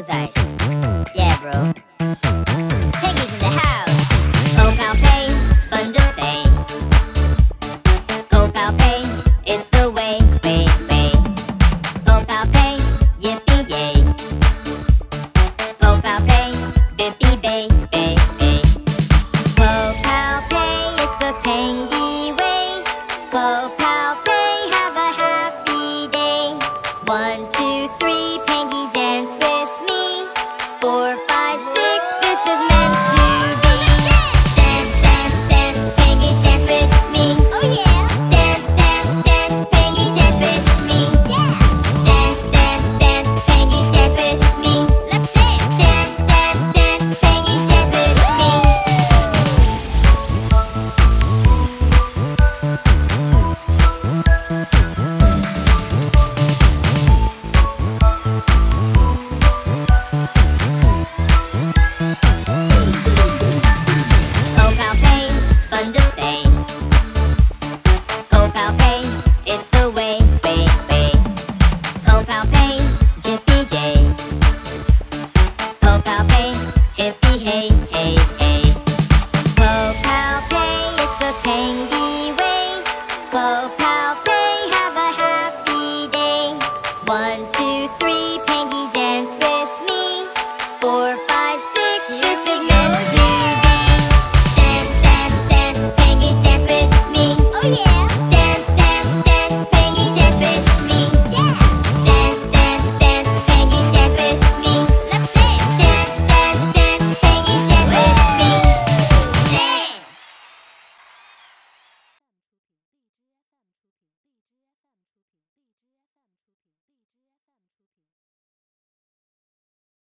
size. Yeah, bro. Peggy's in the house. Oh, pal, pay, fun to say. Oh, pal, pay, it's the way, way, way. Oh, pal, pay, yippee yay. Oh, pal, pay, bippy bay, bay, bay. Whoa, pal, pay, it's the pengy way. Whoa, pal, pay, have a happy day. One, two, three four, One, two, three, Peggy Day.